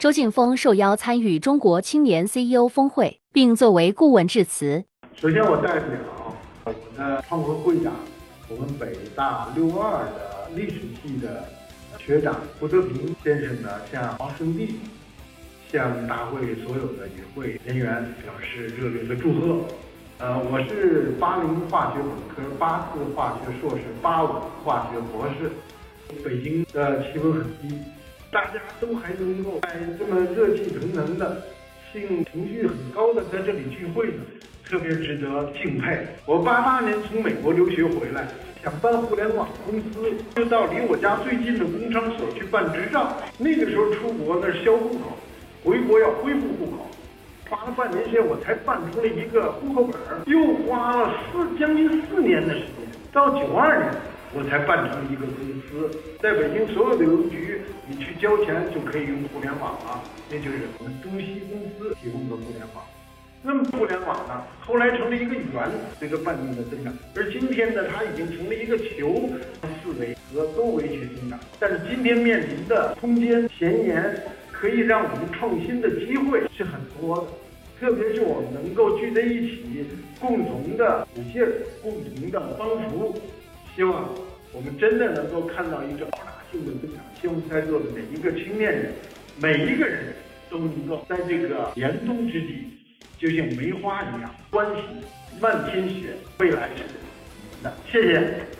周劲峰受邀参与中国青年 CEO 峰会，并作为顾问致辞。首先，我代表我的创会会长，我们北大六二的历史系的学长胡德平先生呢，向王胜利，向大会所有的与会人员表示热烈的祝贺。呃，我是八零化学本科，八四化学硕士，八五化学博士。北京的气温很低。大家都还能够在这么热气腾腾的、性情绪很高的在这里聚会呢，特别值得敬佩。我八八年从美国留学回来，想办互联网公司，就到离我家最近的工商所去办执照。那个时候出国那是销户口，回国要恢复户口，花了半年时间我才办出了一个户口本儿，又花了四将近四年的时间，到九二年。我才办成一个公司，在北京所有的邮局，你去交钱就可以用互联网了，那就是我们中西公司提供的互联网。那么互联网呢，后来成了一个圆，这个半径的增长，而今天呢，它已经成了一个球，四维和多维去增长。但是今天面临的空间前沿，可以让我们创新的机会是很多的，特别是我们能够聚在一起，共同的鼓劲儿，共同的帮扶。希望我们真的能够看到一个爆炸性的增长。希望在座的每一个青年人，每一个人都能够在这个严冬之际，就像梅花一样欢喜漫天雪。未来是的，谢谢。